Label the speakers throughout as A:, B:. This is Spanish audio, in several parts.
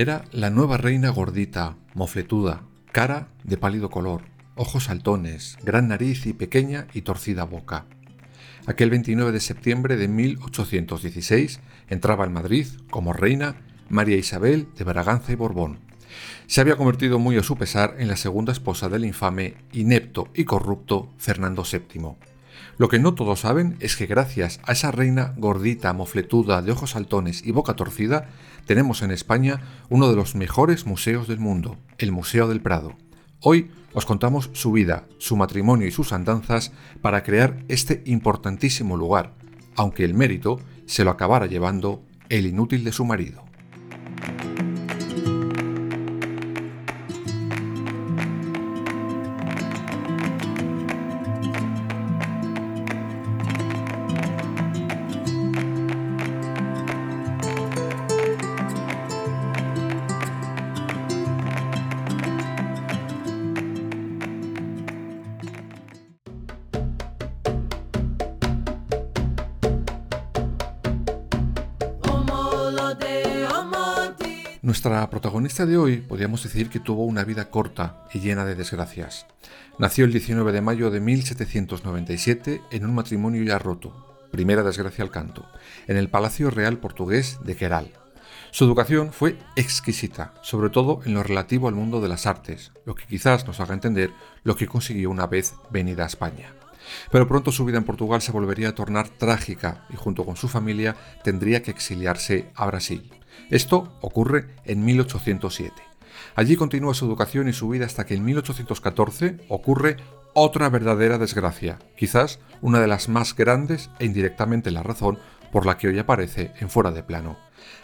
A: Era la nueva reina gordita, mofletuda, cara de pálido color, ojos saltones, gran nariz y pequeña y torcida boca. Aquel 29 de septiembre de 1816 entraba en Madrid como reina María Isabel de Braganza y Borbón. Se había convertido muy a su pesar en la segunda esposa del infame, inepto y corrupto Fernando VII. Lo que no todos saben es que gracias a esa reina gordita, mofletuda, de ojos saltones y boca torcida, tenemos en España uno de los mejores museos del mundo, el Museo del Prado. Hoy os contamos su vida, su matrimonio y sus andanzas para crear este importantísimo lugar, aunque el mérito se lo acabara llevando el inútil de su marido. Nuestra protagonista de hoy podríamos decir que tuvo una vida corta y llena de desgracias. Nació el 19 de mayo de 1797 en un matrimonio ya roto, primera desgracia al canto, en el Palacio Real Portugués de Queral. Su educación fue exquisita, sobre todo en lo relativo al mundo de las artes, lo que quizás nos haga entender lo que consiguió una vez venida a España. Pero pronto su vida en Portugal se volvería a tornar trágica y junto con su familia tendría que exiliarse a Brasil. Esto ocurre en 1807. Allí continúa su educación y su vida hasta que en 1814 ocurre otra verdadera desgracia, quizás una de las más grandes e indirectamente la razón por la que hoy aparece en fuera de plano.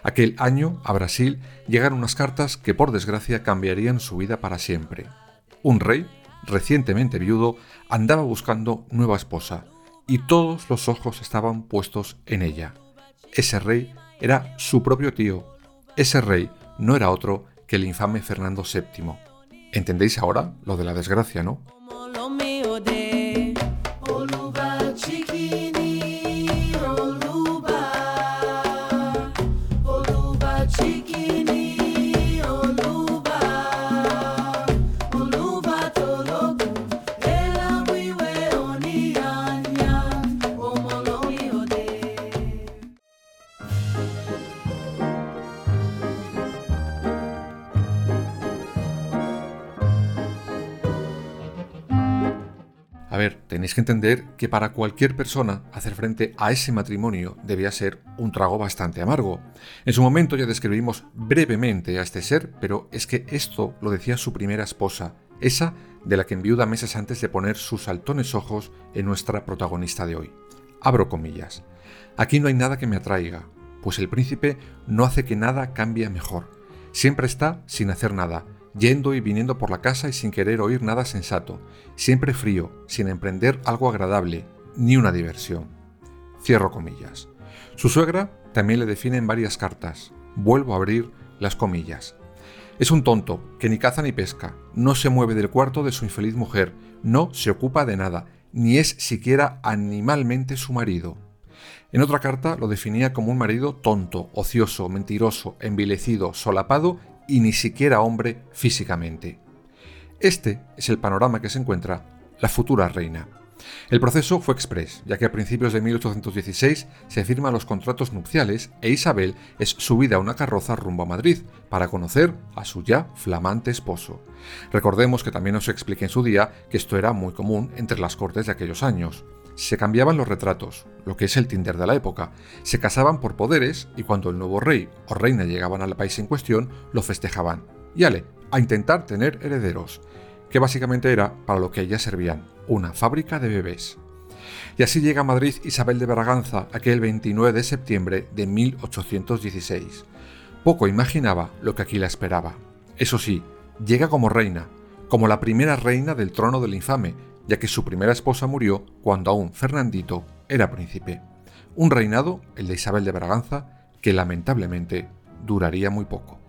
A: Aquel año, a Brasil, llegan unas cartas que por desgracia cambiarían su vida para siempre. Un rey, recientemente viudo, andaba buscando nueva esposa, y todos los ojos estaban puestos en ella. Ese rey era su propio tío, ese rey no era otro que el infame Fernando VII. ¿Entendéis ahora lo de la desgracia, no? Que entender que para cualquier persona hacer frente a ese matrimonio debía ser un trago bastante amargo. En su momento ya describimos brevemente a este ser, pero es que esto lo decía su primera esposa, esa de la que enviuda meses antes de poner sus saltones ojos en nuestra protagonista de hoy. Abro comillas. Aquí no hay nada que me atraiga, pues el príncipe no hace que nada cambie mejor. Siempre está sin hacer nada, yendo y viniendo por la casa y sin querer oír nada sensato, siempre frío, sin emprender algo agradable, ni una diversión. Cierro comillas. Su suegra también le define en varias cartas. Vuelvo a abrir las comillas. Es un tonto, que ni caza ni pesca, no se mueve del cuarto de su infeliz mujer, no se ocupa de nada, ni es siquiera animalmente su marido. En otra carta lo definía como un marido tonto, ocioso, mentiroso, envilecido, solapado y ni siquiera hombre físicamente. Este es el panorama que se encuentra la futura reina. El proceso fue express, ya que a principios de 1816 se firman los contratos nupciales e Isabel es subida a una carroza rumbo a Madrid para conocer a su ya flamante esposo. Recordemos que también os expliqué en su día que esto era muy común entre las cortes de aquellos años. Se cambiaban los retratos, lo que es el Tinder de la época, se casaban por poderes y cuando el nuevo rey o reina llegaban al país en cuestión, lo festejaban. Y a intentar tener herederos, que básicamente era para lo que ellas servían, una fábrica de bebés. Y así llega a Madrid Isabel de Braganza aquel 29 de septiembre de 1816. poco imaginaba lo que aquí la esperaba. Eso sí, llega como reina, como la primera reina del trono del infame, ya que su primera esposa murió cuando aún Fernandito era príncipe. Un reinado, el de Isabel de Braganza, que lamentablemente duraría muy poco.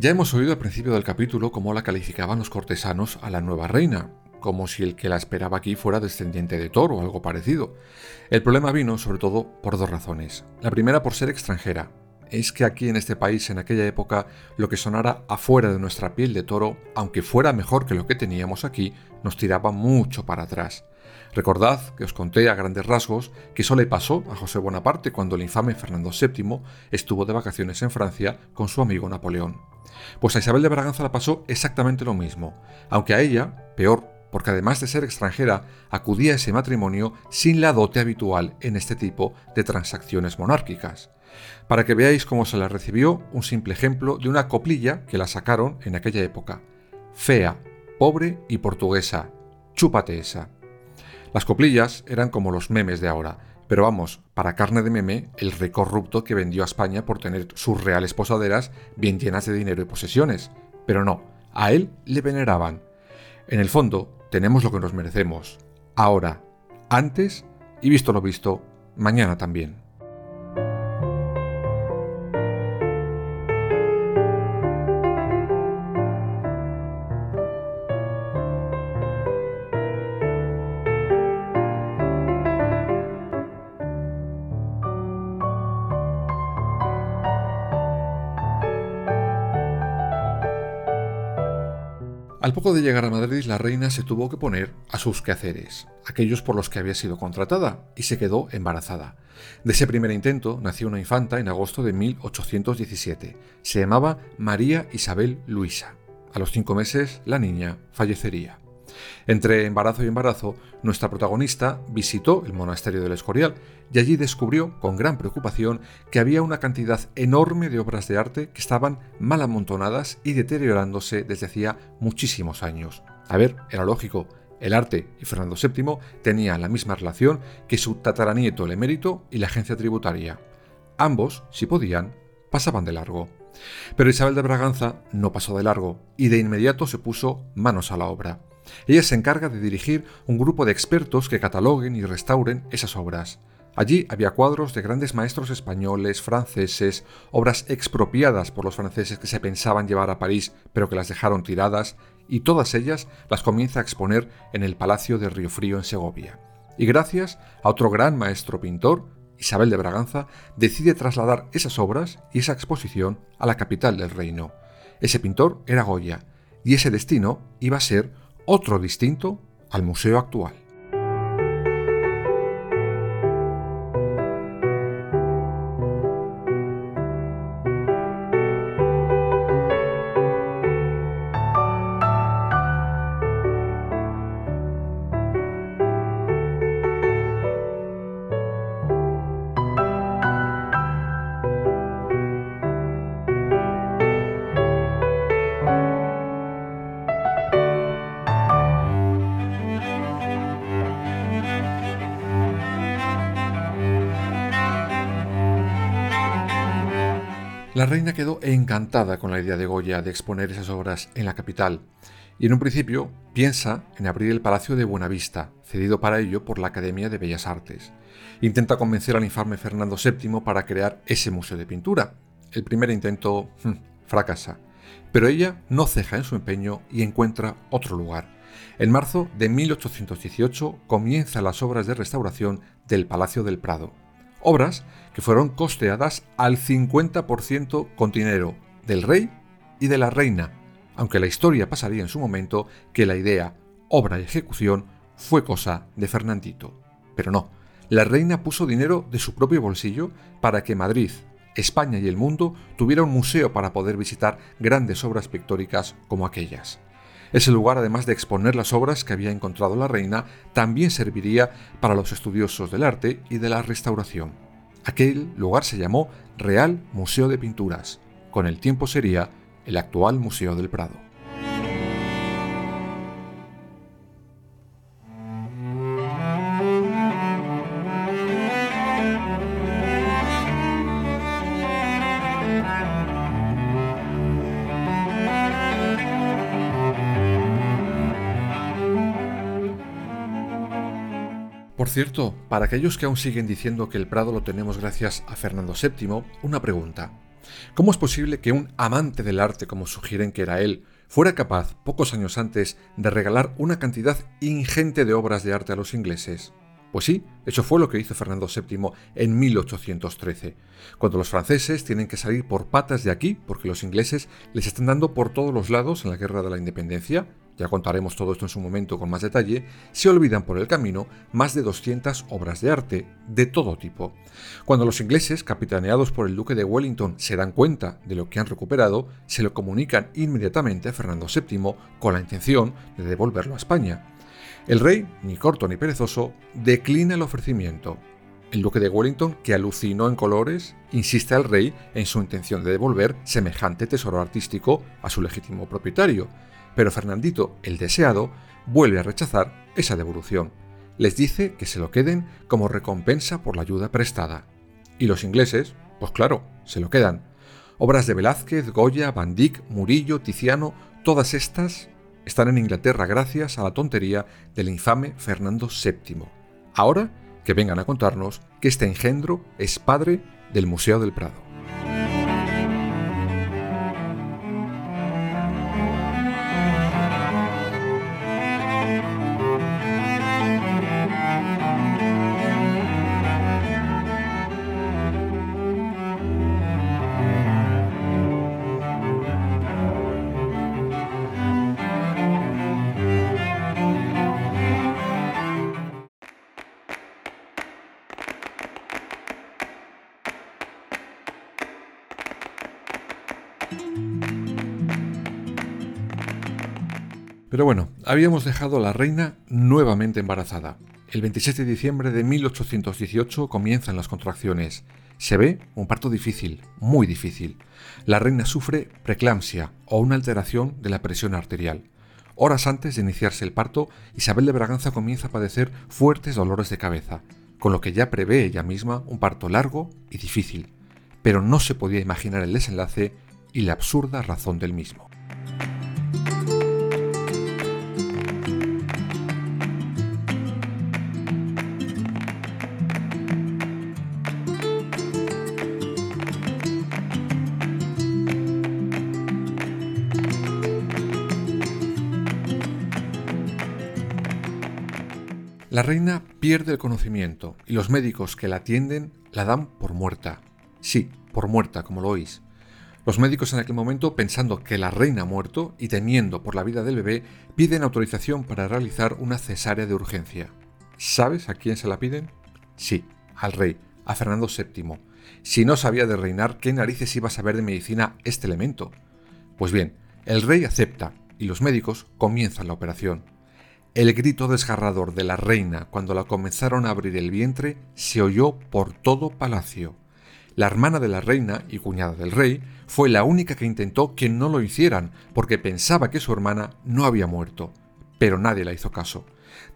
A: Ya hemos oído al principio del capítulo cómo la calificaban los cortesanos a la nueva reina, como si el que la esperaba aquí fuera descendiente de Thor o algo parecido. El problema vino sobre todo por dos razones. La primera por ser extranjera. Es que aquí en este país en aquella época lo que sonara afuera de nuestra piel de toro, aunque fuera mejor que lo que teníamos aquí, nos tiraba mucho para atrás. Recordad que os conté a grandes rasgos que eso le pasó a José Bonaparte cuando el infame Fernando VII estuvo de vacaciones en Francia con su amigo Napoleón. Pues a Isabel de Braganza le pasó exactamente lo mismo, aunque a ella, peor, porque además de ser extranjera, acudía a ese matrimonio sin la dote habitual en este tipo de transacciones monárquicas. Para que veáis cómo se la recibió, un simple ejemplo de una coplilla que la sacaron en aquella época. Fea, pobre y portuguesa. Chúpate esa. Las coplillas eran como los memes de ahora, pero vamos, para carne de meme, el rey corrupto que vendió a España por tener sus reales posaderas bien llenas de dinero y posesiones. Pero no, a él le veneraban. En el fondo, tenemos lo que nos merecemos. Ahora, antes y visto lo visto, mañana también. Al poco de llegar a Madrid, la reina se tuvo que poner a sus quehaceres, aquellos por los que había sido contratada, y se quedó embarazada. De ese primer intento nació una infanta en agosto de 1817. Se llamaba María Isabel Luisa. A los cinco meses, la niña fallecería. Entre embarazo y embarazo, nuestra protagonista visitó el monasterio del Escorial y allí descubrió con gran preocupación que había una cantidad enorme de obras de arte que estaban mal amontonadas y deteriorándose desde hacía muchísimos años. A ver, era lógico, el arte y Fernando VII tenían la misma relación que su tataranieto el emérito y la agencia tributaria. Ambos, si podían, pasaban de largo. Pero Isabel de Braganza no pasó de largo y de inmediato se puso manos a la obra. Ella se encarga de dirigir un grupo de expertos que cataloguen y restauren esas obras. Allí había cuadros de grandes maestros españoles, franceses, obras expropiadas por los franceses que se pensaban llevar a París pero que las dejaron tiradas, y todas ellas las comienza a exponer en el Palacio de Río Frío en Segovia. Y gracias a otro gran maestro pintor, Isabel de Braganza, decide trasladar esas obras y esa exposición a la capital del reino. Ese pintor era Goya, y ese destino iba a ser otro distinto al museo actual. La reina quedó encantada con la idea de Goya de exponer esas obras en la capital, y en un principio piensa en abrir el Palacio de Buenavista, cedido para ello por la Academia de Bellas Artes. Intenta convencer al infame Fernando VII para crear ese museo de pintura. El primer intento hmm, fracasa, pero ella no ceja en su empeño y encuentra otro lugar. En marzo de 1818 comienzan las obras de restauración del Palacio del Prado obras que fueron costeadas al 50% con dinero del rey y de la reina, aunque la historia pasaría en su momento que la idea, obra y ejecución fue cosa de Fernandito. Pero no, la reina puso dinero de su propio bolsillo para que Madrid, España y el mundo tuviera un museo para poder visitar grandes obras pictóricas como aquellas. Ese lugar, además de exponer las obras que había encontrado la reina, también serviría para los estudiosos del arte y de la restauración. Aquel lugar se llamó Real Museo de Pinturas. Con el tiempo sería el actual Museo del Prado. Por cierto, para aquellos que aún siguen diciendo que el Prado lo tenemos gracias a Fernando VII, una pregunta. ¿Cómo es posible que un amante del arte, como sugieren que era él, fuera capaz, pocos años antes, de regalar una cantidad ingente de obras de arte a los ingleses? Pues sí, eso fue lo que hizo Fernando VII en 1813, cuando los franceses tienen que salir por patas de aquí porque los ingleses les están dando por todos los lados en la guerra de la independencia ya contaremos todo esto en su momento con más detalle, se olvidan por el camino más de 200 obras de arte, de todo tipo. Cuando los ingleses, capitaneados por el duque de Wellington, se dan cuenta de lo que han recuperado, se lo comunican inmediatamente a Fernando VII con la intención de devolverlo a España. El rey, ni corto ni perezoso, declina el ofrecimiento. El duque de Wellington, que alucinó en colores, insiste al rey en su intención de devolver semejante tesoro artístico a su legítimo propietario, pero Fernandito, el deseado, vuelve a rechazar esa devolución. Les dice que se lo queden como recompensa por la ayuda prestada. Y los ingleses, pues claro, se lo quedan. Obras de Velázquez, Goya, Van Dyck, Murillo, Tiziano, todas estas están en Inglaterra gracias a la tontería del infame Fernando VII. Ahora que vengan a contarnos que este engendro es padre del Museo del Prado. Pero bueno, habíamos dejado a la reina nuevamente embarazada. El 27 de diciembre de 1818 comienzan las contracciones. Se ve un parto difícil, muy difícil. La reina sufre preeclampsia o una alteración de la presión arterial. Horas antes de iniciarse el parto, Isabel de Braganza comienza a padecer fuertes dolores de cabeza, con lo que ya prevé ella misma un parto largo y difícil, pero no se podía imaginar el desenlace y la absurda razón del mismo. La reina pierde el conocimiento y los médicos que la atienden la dan por muerta. Sí, por muerta, como lo oís. Los médicos en aquel momento, pensando que la reina ha muerto y temiendo por la vida del bebé, piden autorización para realizar una cesárea de urgencia. ¿Sabes a quién se la piden? Sí, al rey, a Fernando VII. Si no sabía de reinar, ¿qué narices iba a saber de medicina este elemento? Pues bien, el rey acepta y los médicos comienzan la operación. El grito desgarrador de la reina cuando la comenzaron a abrir el vientre se oyó por todo palacio. La hermana de la reina y cuñada del rey fue la única que intentó que no lo hicieran porque pensaba que su hermana no había muerto. Pero nadie la hizo caso.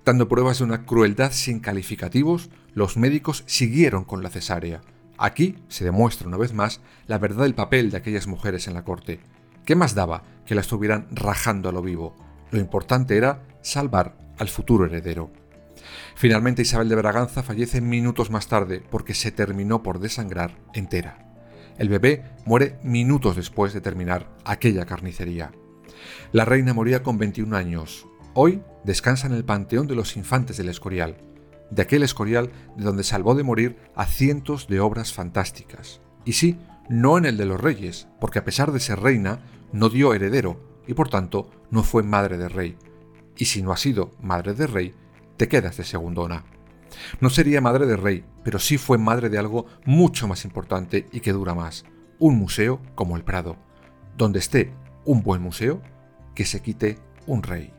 A: Dando pruebas de una crueldad sin calificativos, los médicos siguieron con la cesárea. Aquí se demuestra una vez más la verdad del papel de aquellas mujeres en la corte. ¿Qué más daba que la estuvieran rajando a lo vivo? Lo importante era salvar al futuro heredero. Finalmente Isabel de Braganza fallece minutos más tarde porque se terminó por desangrar entera. El bebé muere minutos después de terminar aquella carnicería. La reina moría con 21 años. Hoy descansa en el Panteón de los Infantes del Escorial, de aquel Escorial de donde salvó de morir a cientos de obras fantásticas. Y sí, no en el de los reyes, porque a pesar de ser reina, no dio heredero y por tanto no fue madre de rey, y si no has sido madre de rey, te quedas de segundona. No sería madre de rey, pero sí fue madre de algo mucho más importante y que dura más, un museo como el Prado. Donde esté un buen museo, que se quite un rey.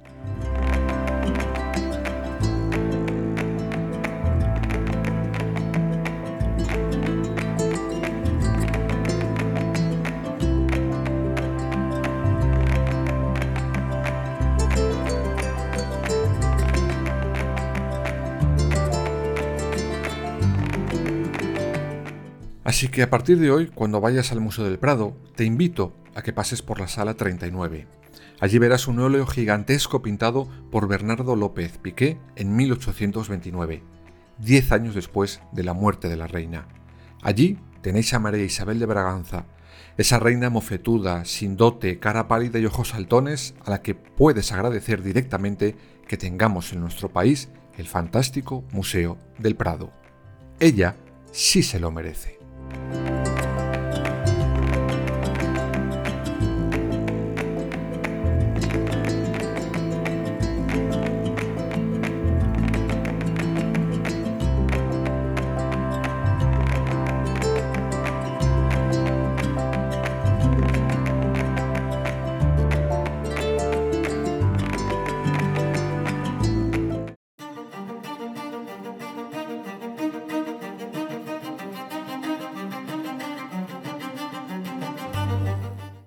A: Así que a partir de hoy, cuando vayas al Museo del Prado, te invito a que pases por la sala 39. Allí verás un óleo gigantesco pintado por Bernardo López Piqué en 1829, diez años después de la muerte de la reina. Allí tenéis a María Isabel de Braganza, esa reina mofetuda, sin dote, cara pálida y ojos saltones, a la que puedes agradecer directamente que tengamos en nuestro país el fantástico Museo del Prado. Ella sí se lo merece.